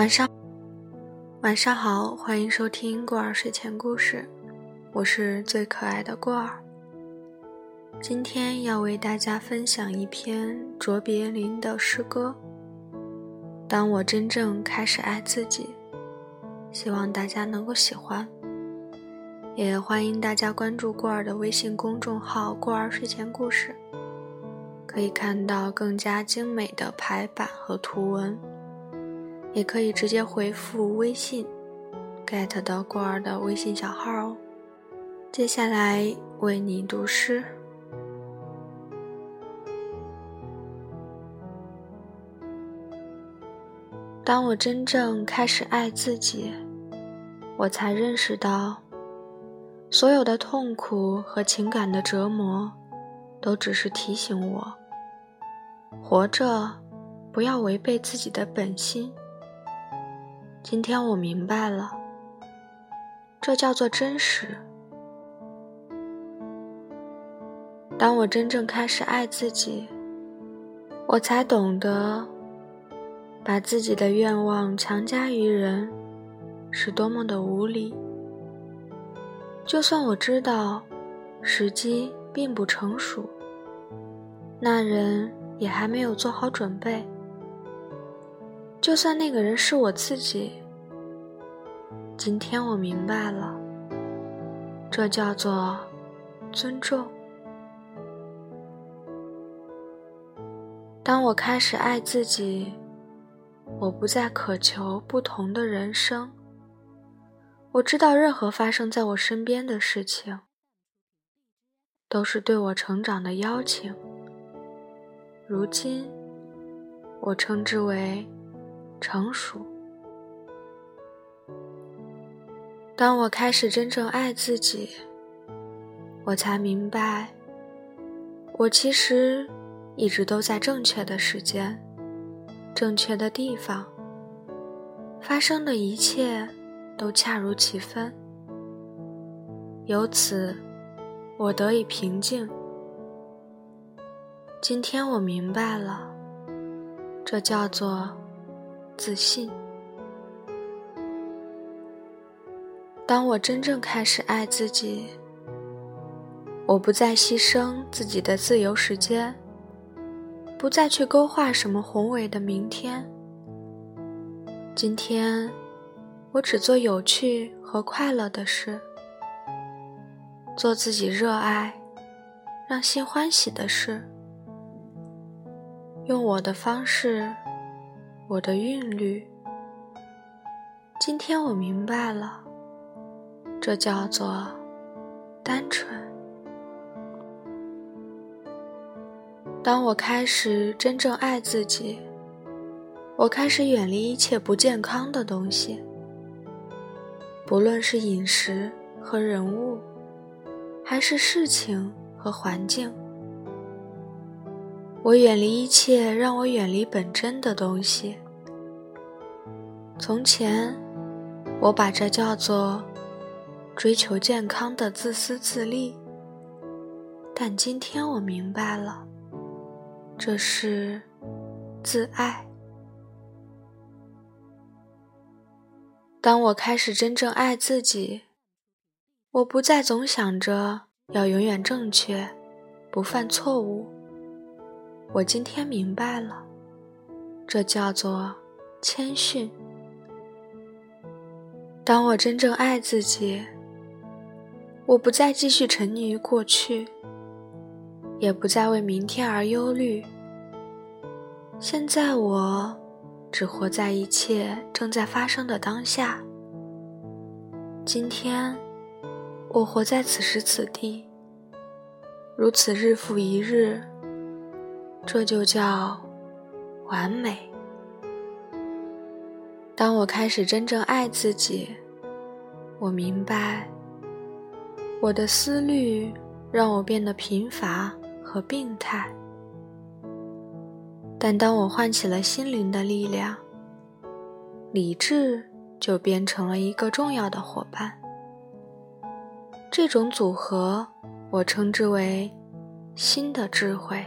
晚上，晚上好，欢迎收听过儿睡前故事，我是最可爱的过儿。今天要为大家分享一篇卓别林的诗歌。当我真正开始爱自己，希望大家能够喜欢。也欢迎大家关注过儿的微信公众号“过儿睡前故事”，可以看到更加精美的排版和图文。也可以直接回复微信 “get” 到过儿的微信小号哦。接下来为你读诗。当我真正开始爱自己，我才认识到，所有的痛苦和情感的折磨，都只是提醒我，活着不要违背自己的本心。今天我明白了，这叫做真实。当我真正开始爱自己，我才懂得，把自己的愿望强加于人，是多么的无理。就算我知道时机并不成熟，那人也还没有做好准备。就算那个人是我自己，今天我明白了，这叫做尊重。当我开始爱自己，我不再渴求不同的人生。我知道，任何发生在我身边的事情，都是对我成长的邀请。如今，我称之为。成熟。当我开始真正爱自己，我才明白，我其实一直都在正确的时间、正确的地方，发生的一切都恰如其分。由此，我得以平静。今天我明白了，这叫做。自信。当我真正开始爱自己，我不再牺牲自己的自由时间，不再去勾画什么宏伟的明天。今天，我只做有趣和快乐的事，做自己热爱、让心欢喜的事，用我的方式。我的韵律。今天我明白了，这叫做单纯。当我开始真正爱自己，我开始远离一切不健康的东西，不论是饮食和人物，还是事情和环境。我远离一切让我远离本真的东西。从前，我把这叫做追求健康的自私自利。但今天我明白了，这是自爱。当我开始真正爱自己，我不再总想着要永远正确，不犯错误。我今天明白了，这叫做谦逊。当我真正爱自己，我不再继续沉溺于过去，也不再为明天而忧虑。现在我只活在一切正在发生的当下。今天，我活在此时此地，如此日复一日。这就叫完美。当我开始真正爱自己，我明白，我的思虑让我变得贫乏和病态。但当我唤起了心灵的力量，理智就变成了一个重要的伙伴。这种组合，我称之为新的智慧。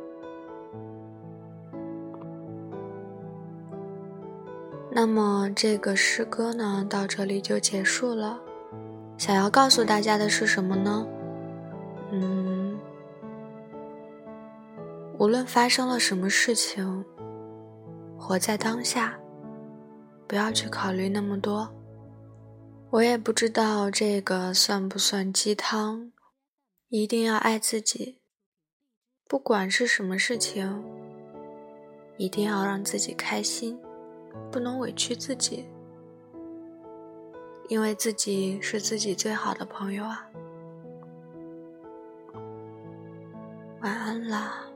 那么这个诗歌呢，到这里就结束了。想要告诉大家的是什么呢？嗯，无论发生了什么事情，活在当下，不要去考虑那么多。我也不知道这个算不算鸡汤，一定要爱自己，不管是什么事情，一定要让自己开心。不能委屈自己，因为自己是自己最好的朋友啊。晚安啦。